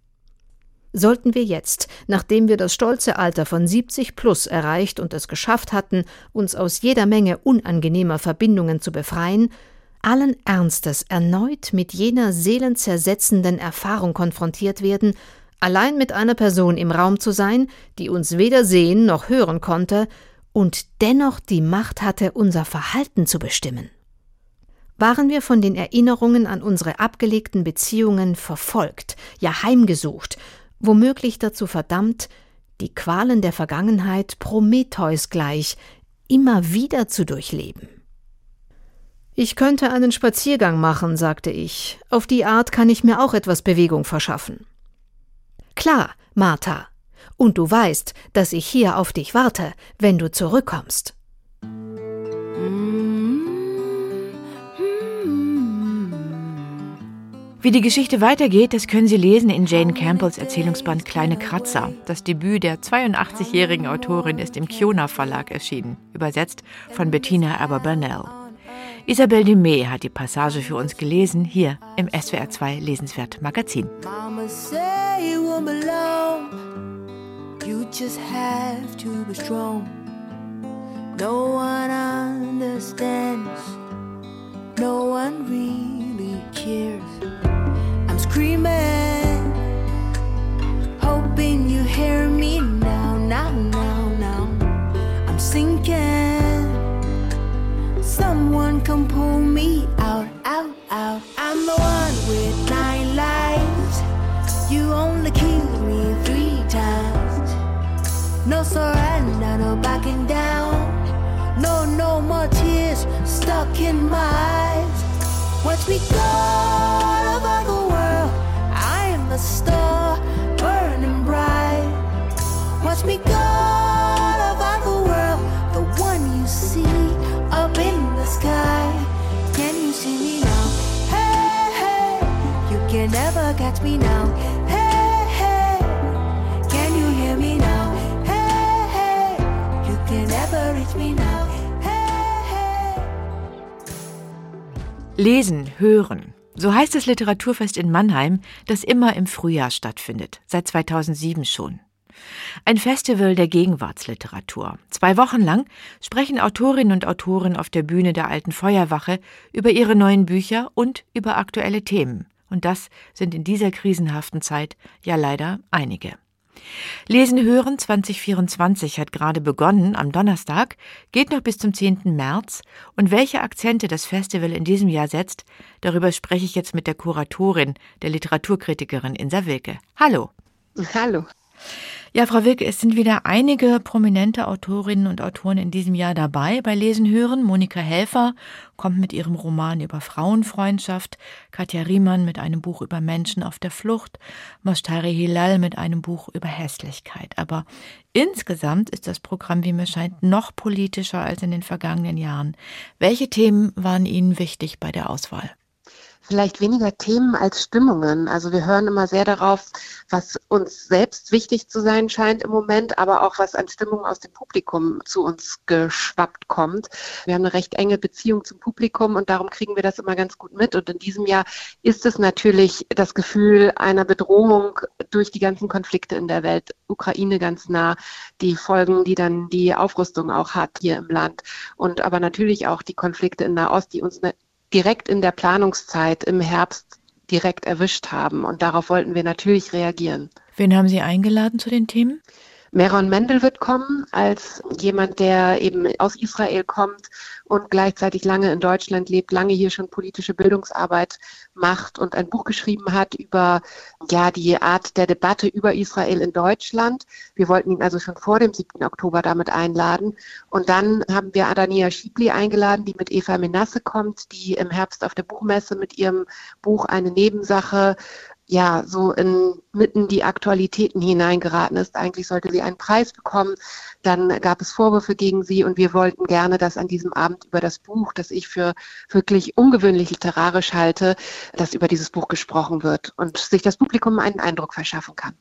Sollten wir jetzt, nachdem wir das stolze Alter von 70 plus erreicht und es geschafft hatten, uns aus jeder Menge unangenehmer Verbindungen zu befreien, allen Ernstes erneut mit jener seelenzersetzenden Erfahrung konfrontiert werden, allein mit einer Person im Raum zu sein, die uns weder sehen noch hören konnte und dennoch die Macht hatte, unser Verhalten zu bestimmen. Waren wir von den Erinnerungen an unsere abgelegten Beziehungen verfolgt, ja heimgesucht, womöglich dazu verdammt, die Qualen der Vergangenheit Prometheus gleich immer wieder zu durchleben. Ich könnte einen Spaziergang machen, sagte ich. Auf die Art kann ich mir auch etwas Bewegung verschaffen. Klar, Martha. Und du weißt, dass ich hier auf dich warte, wenn du zurückkommst. Wie die Geschichte weitergeht, das können Sie lesen in Jane Campbells Erzählungsband Kleine Kratzer. Das Debüt der 82-jährigen Autorin ist im Kiona Verlag erschienen, übersetzt von Bettina Aber-Burnell. Isabel Dumé hat die Passage für uns gelesen, hier im SWR 2 Lesenswert Magazin. Mama say you won't belong. You just have to be strong. No one understands. No one really cares. I'm screaming, hoping you hear me now, now, now, now. I'm sinking. Someone come pull me out, out, out. I'm the one with nine lives. You only killed me three times. No surrender, no backing down. No, no more tears stuck in my eyes. Watch me go over the world. I am a star burning bright. Watch me go. You never catch me now. Hey, hey, can you hear me now? Hey, hey, you can never reach me now. Lesen, hören. So heißt das Literaturfest in Mannheim, das immer im Frühjahr stattfindet, seit 2007 schon. Ein Festival der Gegenwartsliteratur. Zwei Wochen lang sprechen Autorinnen und Autoren auf der Bühne der Alten Feuerwache über ihre neuen Bücher und über aktuelle Themen. Und das sind in dieser krisenhaften Zeit ja leider einige. Lesen hören 2024 hat gerade begonnen am Donnerstag, geht noch bis zum 10. März und welche Akzente das Festival in diesem Jahr setzt, darüber spreche ich jetzt mit der Kuratorin, der Literaturkritikerin Insa Wilke. Hallo. Hallo. Ja, Frau Wilke, es sind wieder einige prominente Autorinnen und Autoren in diesem Jahr dabei bei Lesen hören. Monika Helfer kommt mit ihrem Roman über Frauenfreundschaft, Katja Riemann mit einem Buch über Menschen auf der Flucht, Moshtari Hilal mit einem Buch über Hässlichkeit. Aber insgesamt ist das Programm, wie mir scheint, noch politischer als in den vergangenen Jahren. Welche Themen waren Ihnen wichtig bei der Auswahl? Vielleicht weniger Themen als Stimmungen. Also wir hören immer sehr darauf, was uns selbst wichtig zu sein scheint im Moment, aber auch was an Stimmung aus dem Publikum zu uns geschwappt kommt. Wir haben eine recht enge Beziehung zum Publikum und darum kriegen wir das immer ganz gut mit. Und in diesem Jahr ist es natürlich das Gefühl einer Bedrohung durch die ganzen Konflikte in der Welt. Ukraine ganz nah, die Folgen, die dann die Aufrüstung auch hat hier im Land und aber natürlich auch die Konflikte in Nahost, die uns ne, direkt in der Planungszeit im Herbst direkt erwischt haben. Und darauf wollten wir natürlich reagieren. Wen haben Sie eingeladen zu den Themen? Meron Mendel wird kommen als jemand, der eben aus Israel kommt und gleichzeitig lange in Deutschland lebt, lange hier schon politische Bildungsarbeit macht und ein Buch geschrieben hat über ja die Art der Debatte über Israel in Deutschland. Wir wollten ihn also schon vor dem 7. Oktober damit einladen. Und dann haben wir Adania Schiebli eingeladen, die mit Eva Menasse kommt, die im Herbst auf der Buchmesse mit ihrem Buch Eine Nebensache ja so in mitten die Aktualitäten hineingeraten ist. Eigentlich sollte sie einen Preis bekommen. Dann gab es Vorwürfe gegen sie und wir wollten gerne, dass an diesem Abend über das Buch, das ich für wirklich ungewöhnlich literarisch halte, dass über dieses Buch gesprochen wird und sich das Publikum einen Eindruck verschaffen kann.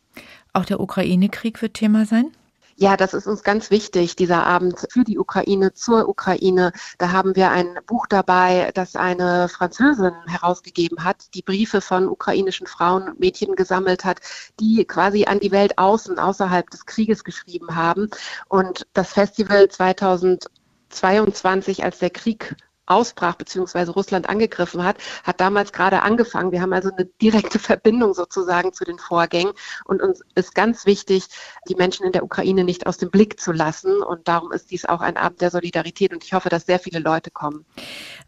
Auch der Ukraine-Krieg wird Thema sein? Ja, das ist uns ganz wichtig, dieser Abend für die Ukraine, zur Ukraine. Da haben wir ein Buch dabei, das eine Französin herausgegeben hat, die Briefe von ukrainischen Frauen und Mädchen gesammelt hat, die quasi an die Welt außen, außerhalb des Krieges geschrieben haben. Und das Festival 2022, als der Krieg ausbrach bzw. Russland angegriffen hat, hat damals gerade angefangen. Wir haben also eine direkte Verbindung sozusagen zu den Vorgängen und uns ist ganz wichtig, die Menschen in der Ukraine nicht aus dem Blick zu lassen und darum ist dies auch ein Abend der Solidarität und ich hoffe, dass sehr viele Leute kommen.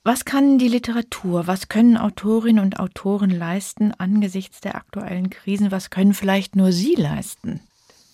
Was kann die Literatur, was können Autorinnen und Autoren leisten angesichts der aktuellen Krisen, was können vielleicht nur Sie leisten?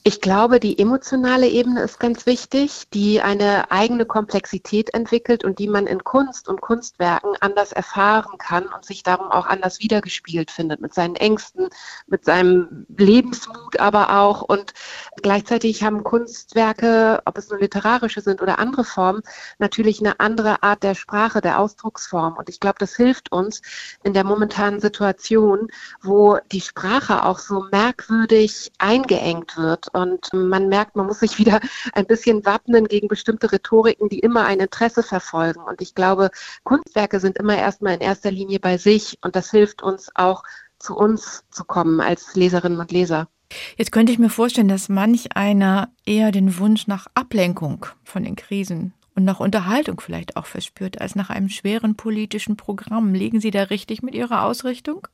Ich glaube, die emotionale Ebene ist ganz wichtig, die eine eigene Komplexität entwickelt und die man in Kunst und Kunstwerken anders erfahren kann und sich darum auch anders wiedergespielt findet, mit seinen Ängsten, mit seinem Lebensmut aber auch. Und gleichzeitig haben Kunstwerke, ob es nur literarische sind oder andere Formen, natürlich eine andere Art der Sprache, der Ausdrucksform. Und ich glaube, das hilft uns in der momentanen Situation, wo die Sprache auch so merkwürdig eingeengt wird und man merkt, man muss sich wieder ein bisschen wappnen gegen bestimmte Rhetoriken, die immer ein Interesse verfolgen. Und ich glaube, Kunstwerke sind immer erstmal in erster Linie bei sich und das hilft uns auch zu uns zu kommen als Leserinnen und Leser. Jetzt könnte ich mir vorstellen, dass manch einer eher den Wunsch nach Ablenkung von den Krisen und nach Unterhaltung vielleicht auch verspürt, als nach einem schweren politischen Programm. Liegen Sie da richtig mit Ihrer Ausrichtung?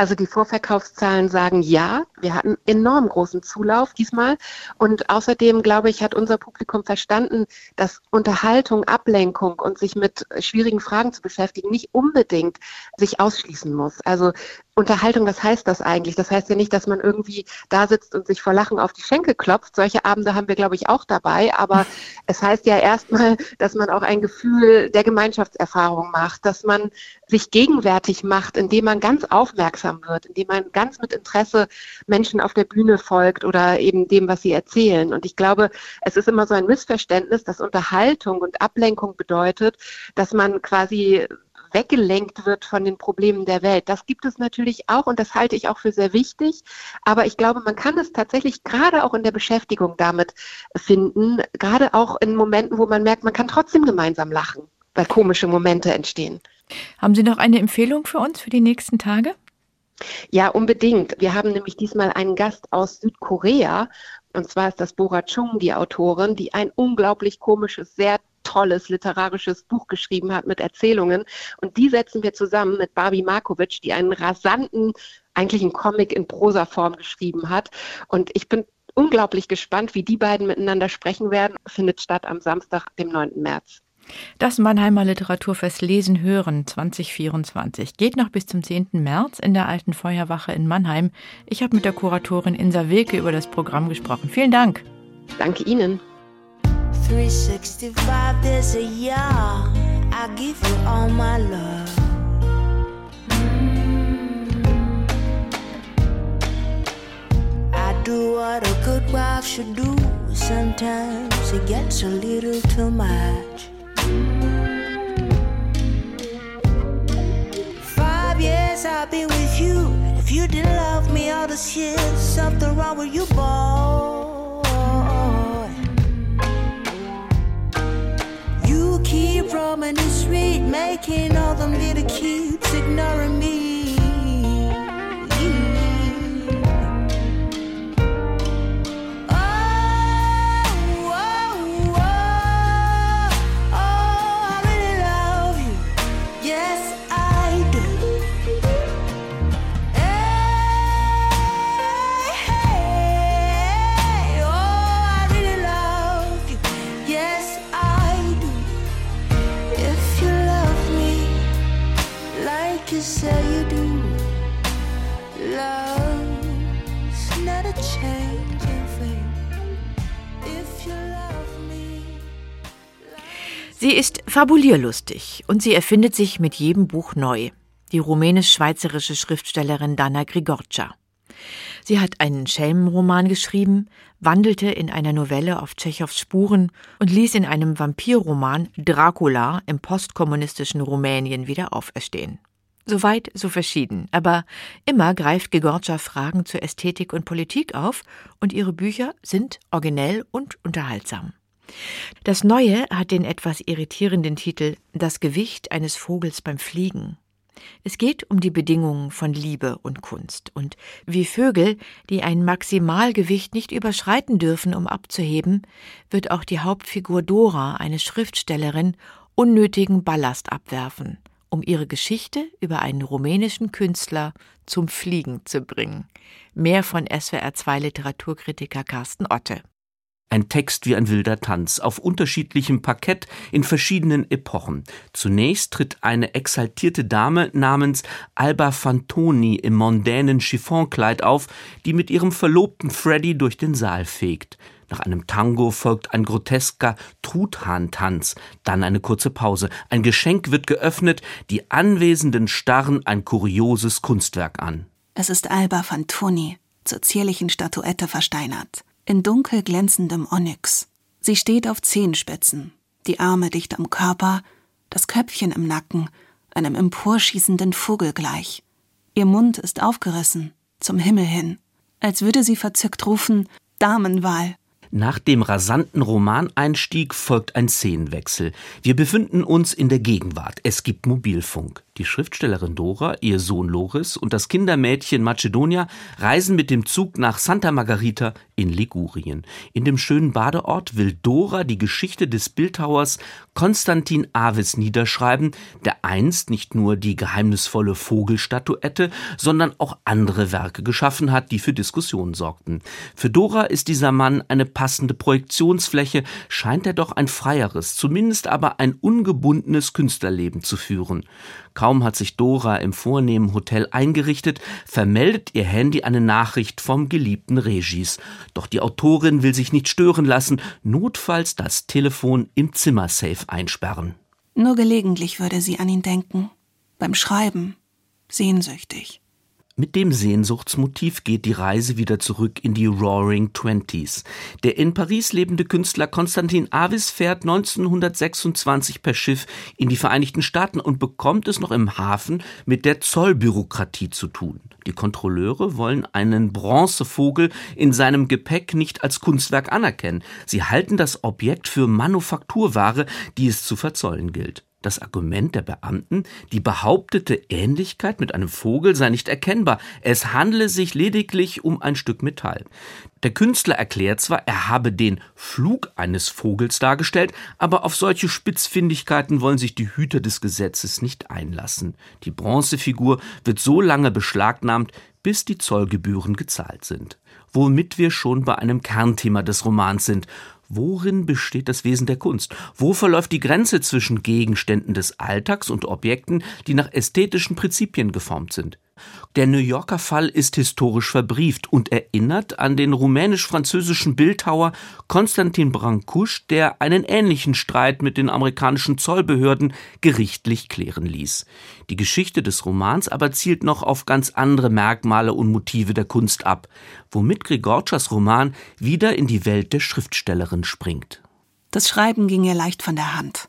Also die Vorverkaufszahlen sagen ja, wir hatten enorm großen Zulauf diesmal. Und außerdem, glaube ich, hat unser Publikum verstanden, dass Unterhaltung, Ablenkung und sich mit schwierigen Fragen zu beschäftigen nicht unbedingt sich ausschließen muss. Also Unterhaltung, was heißt das eigentlich? Das heißt ja nicht, dass man irgendwie da sitzt und sich vor Lachen auf die Schenkel klopft. Solche Abende haben wir, glaube ich, auch dabei. Aber es heißt ja erstmal, dass man auch ein Gefühl der Gemeinschaftserfahrung macht, dass man sich gegenwärtig macht, indem man ganz aufmerksam wird, indem man ganz mit Interesse Menschen auf der Bühne folgt oder eben dem, was sie erzählen. Und ich glaube, es ist immer so ein Missverständnis, dass Unterhaltung und Ablenkung bedeutet, dass man quasi weggelenkt wird von den Problemen der Welt. Das gibt es natürlich auch und das halte ich auch für sehr wichtig. Aber ich glaube, man kann es tatsächlich gerade auch in der Beschäftigung damit finden, gerade auch in Momenten, wo man merkt, man kann trotzdem gemeinsam lachen, weil komische Momente entstehen. Haben Sie noch eine Empfehlung für uns für die nächsten Tage? Ja, unbedingt. Wir haben nämlich diesmal einen Gast aus Südkorea. Und zwar ist das Bora Chung, die Autorin, die ein unglaublich komisches, sehr tolles literarisches Buch geschrieben hat mit Erzählungen. Und die setzen wir zusammen mit Barbie Markovic, die einen rasanten, eigentlich einen Comic in Prosaform geschrieben hat. Und ich bin unglaublich gespannt, wie die beiden miteinander sprechen werden. Findet statt am Samstag, dem 9. März. Das Mannheimer Literaturfest Lesen Hören 2024 geht noch bis zum 10. März in der Alten Feuerwache in Mannheim. Ich habe mit der Kuratorin Insa Wilke über das Programm gesprochen. Vielen Dank. Danke Ihnen. 365 days a year, I give you all my love. Mm. I do what a good wife should do. Sometimes it gets a little too much. Five years I'd be with you if you didn't love me all this year. Something wrong with you, boy. Street, making all them little kids ignoring me. Sie ist fabulierlustig und sie erfindet sich mit jedem Buch neu. Die rumänisch-schweizerische Schriftstellerin Dana Grigorca. Sie hat einen Schelmenroman geschrieben, wandelte in einer Novelle auf Tschechows Spuren und ließ in einem Vampirroman Dracula im postkommunistischen Rumänien wieder auferstehen. Soweit, so verschieden, aber immer greift Gegorgia Fragen zur Ästhetik und Politik auf und ihre Bücher sind originell und unterhaltsam. Das Neue hat den etwas irritierenden Titel Das Gewicht eines Vogels beim Fliegen. Es geht um die Bedingungen von Liebe und Kunst und wie Vögel, die ein Maximalgewicht nicht überschreiten dürfen, um abzuheben, wird auch die Hauptfigur Dora, eine Schriftstellerin, unnötigen Ballast abwerfen, um ihre Geschichte über einen rumänischen Künstler zum Fliegen zu bringen. Mehr von SWR 2 Literaturkritiker Carsten Otte. Ein Text wie ein wilder Tanz, auf unterschiedlichem Parkett in verschiedenen Epochen. Zunächst tritt eine exaltierte Dame namens Alba Fantoni im mondänen Chiffonkleid auf, die mit ihrem Verlobten Freddy durch den Saal fegt. Nach einem Tango folgt ein grotesker Truthahntanz, dann eine kurze Pause. Ein Geschenk wird geöffnet, die Anwesenden starren ein kurioses Kunstwerk an. Es ist Alba Fantoni, zur zierlichen Statuette versteinert, in dunkel glänzendem Onyx. Sie steht auf Zehenspitzen, die Arme dicht am Körper, das Köpfchen im Nacken, einem emporschießenden Vogel gleich. Ihr Mund ist aufgerissen, zum Himmel hin, als würde sie verzückt rufen Damenwahl. Nach dem rasanten Romaneinstieg folgt ein Szenenwechsel. Wir befinden uns in der Gegenwart. Es gibt Mobilfunk. Die Schriftstellerin Dora, ihr Sohn Loris und das Kindermädchen Macedonia reisen mit dem Zug nach Santa Margarita in Ligurien. In dem schönen Badeort will Dora die Geschichte des Bildhauers Konstantin Aves niederschreiben, der einst nicht nur die geheimnisvolle Vogelstatuette, sondern auch andere Werke geschaffen hat, die für Diskussionen sorgten. Für Dora ist dieser Mann eine passende Projektionsfläche, scheint er doch ein freieres, zumindest aber ein ungebundenes Künstlerleben zu führen. Kaum hat sich Dora im vornehmen Hotel eingerichtet, vermeldet ihr Handy eine Nachricht vom geliebten Regis. Doch die Autorin will sich nicht stören lassen, notfalls das Telefon im Zimmersafe einsperren. Nur gelegentlich würde sie an ihn denken. Beim Schreiben. Sehnsüchtig. Mit dem Sehnsuchtsmotiv geht die Reise wieder zurück in die Roaring Twenties. Der in Paris lebende Künstler Konstantin Avis fährt 1926 per Schiff in die Vereinigten Staaten und bekommt es noch im Hafen mit der Zollbürokratie zu tun. Die Kontrolleure wollen einen Bronzevogel in seinem Gepäck nicht als Kunstwerk anerkennen. Sie halten das Objekt für Manufakturware, die es zu verzollen gilt. Das Argument der Beamten, die behauptete Ähnlichkeit mit einem Vogel sei nicht erkennbar, es handle sich lediglich um ein Stück Metall. Der Künstler erklärt zwar, er habe den Flug eines Vogels dargestellt, aber auf solche Spitzfindigkeiten wollen sich die Hüter des Gesetzes nicht einlassen. Die Bronzefigur wird so lange beschlagnahmt, bis die Zollgebühren gezahlt sind. Womit wir schon bei einem Kernthema des Romans sind. Worin besteht das Wesen der Kunst? Wo verläuft die Grenze zwischen Gegenständen des Alltags und Objekten, die nach ästhetischen Prinzipien geformt sind? Der New Yorker Fall ist historisch verbrieft und erinnert an den rumänisch-französischen Bildhauer Konstantin Brancusch, der einen ähnlichen Streit mit den amerikanischen Zollbehörden gerichtlich klären ließ. Die Geschichte des Romans aber zielt noch auf ganz andere Merkmale und Motive der Kunst ab, womit Grigorchas Roman wieder in die Welt der Schriftstellerin springt. Das Schreiben ging ihr leicht von der Hand.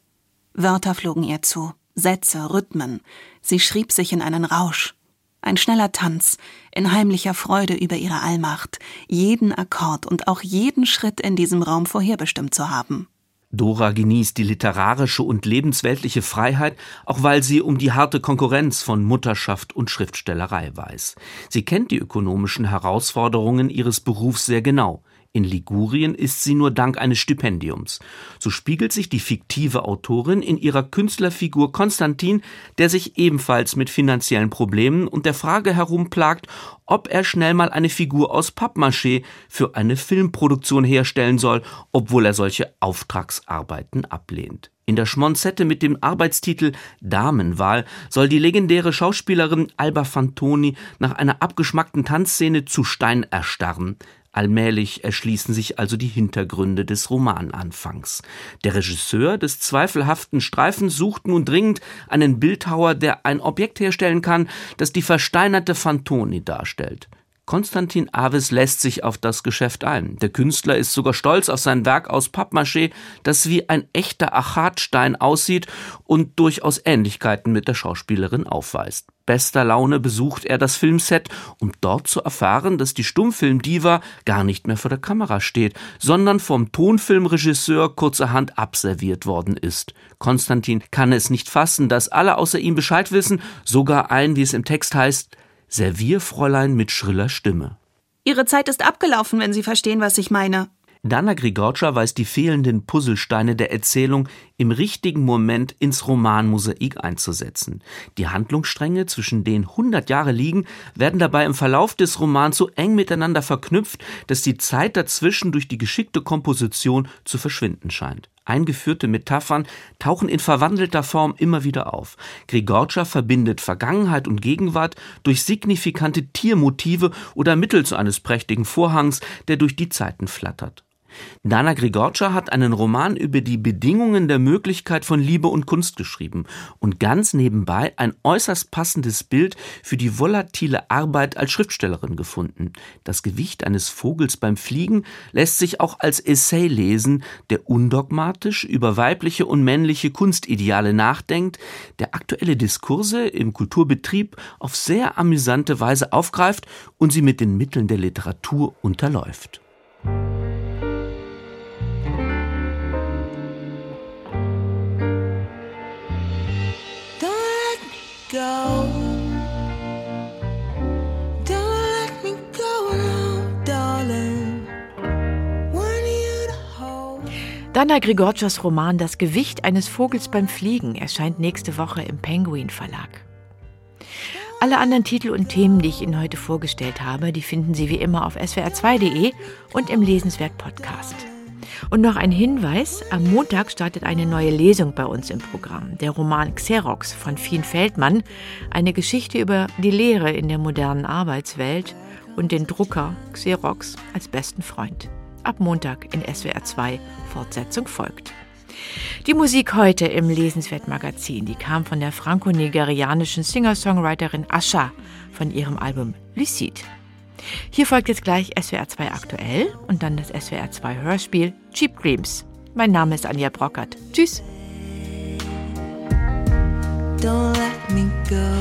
Wörter flogen ihr zu, Sätze, Rhythmen. Sie schrieb sich in einen Rausch. Ein schneller Tanz, in heimlicher Freude über ihre Allmacht, jeden Akkord und auch jeden Schritt in diesem Raum vorherbestimmt zu haben. Dora genießt die literarische und lebensweltliche Freiheit, auch weil sie um die harte Konkurrenz von Mutterschaft und Schriftstellerei weiß. Sie kennt die ökonomischen Herausforderungen ihres Berufs sehr genau. In Ligurien ist sie nur dank eines Stipendiums. So spiegelt sich die fiktive Autorin in ihrer Künstlerfigur Konstantin, der sich ebenfalls mit finanziellen Problemen und der Frage herumplagt, ob er schnell mal eine Figur aus Pappmaché für eine Filmproduktion herstellen soll, obwohl er solche Auftragsarbeiten ablehnt. In der Schmonzette mit dem Arbeitstitel Damenwahl soll die legendäre Schauspielerin Alba Fantoni nach einer abgeschmackten Tanzszene zu Stein erstarren. Allmählich erschließen sich also die Hintergründe des Romananfangs. Der Regisseur des zweifelhaften Streifens sucht nun dringend einen Bildhauer, der ein Objekt herstellen kann, das die versteinerte Fantoni darstellt. Konstantin Aves lässt sich auf das Geschäft ein. Der Künstler ist sogar stolz auf sein Werk aus Pappmaché, das wie ein echter Achatstein aussieht und durchaus Ähnlichkeiten mit der Schauspielerin aufweist. Bester Laune besucht er das Filmset, um dort zu erfahren, dass die Stummfilmdiva gar nicht mehr vor der Kamera steht, sondern vom Tonfilmregisseur kurzerhand abserviert worden ist. Konstantin kann es nicht fassen, dass alle außer ihm Bescheid wissen, sogar ein, wie es im Text heißt, Servierfräulein mit schriller Stimme. Ihre Zeit ist abgelaufen, wenn Sie verstehen, was ich meine. Dana Grigorcia weiß die fehlenden Puzzlesteine der Erzählung im richtigen Moment ins Romanmosaik einzusetzen. Die Handlungsstränge, zwischen denen 100 Jahre liegen, werden dabei im Verlauf des Romans so eng miteinander verknüpft, dass die Zeit dazwischen durch die geschickte Komposition zu verschwinden scheint. Eingeführte Metaphern tauchen in verwandelter Form immer wieder auf. Grigorcia verbindet Vergangenheit und Gegenwart durch signifikante Tiermotive oder mittels eines prächtigen Vorhangs, der durch die Zeiten flattert. Dana Grigorcia hat einen Roman über die Bedingungen der Möglichkeit von Liebe und Kunst geschrieben und ganz nebenbei ein äußerst passendes Bild für die volatile Arbeit als Schriftstellerin gefunden. Das Gewicht eines Vogels beim Fliegen lässt sich auch als Essay lesen, der undogmatisch über weibliche und männliche Kunstideale nachdenkt, der aktuelle Diskurse im Kulturbetrieb auf sehr amüsante Weise aufgreift und sie mit den Mitteln der Literatur unterläuft. Go. Dana Grigorcias Roman Das Gewicht eines Vogels beim Fliegen erscheint nächste Woche im Penguin Verlag. Alle anderen Titel und Themen, die ich Ihnen heute vorgestellt habe, die finden Sie wie immer auf swr2.de und im Lesenswert Podcast. Und noch ein Hinweis, am Montag startet eine neue Lesung bei uns im Programm. Der Roman Xerox von Fien Feldmann, eine Geschichte über die Lehre in der modernen Arbeitswelt und den Drucker Xerox als besten Freund. Ab Montag in SWR 2 Fortsetzung folgt. Die Musik heute im Lesenswert-Magazin, die kam von der franco-nigerianischen Singer-Songwriterin Asha von ihrem Album Lucide. Hier folgt jetzt gleich SWR 2 aktuell und dann das SWR 2 Hörspiel Cheap Dreams. Mein Name ist Anja Brockert. Tschüss. Don't let me go.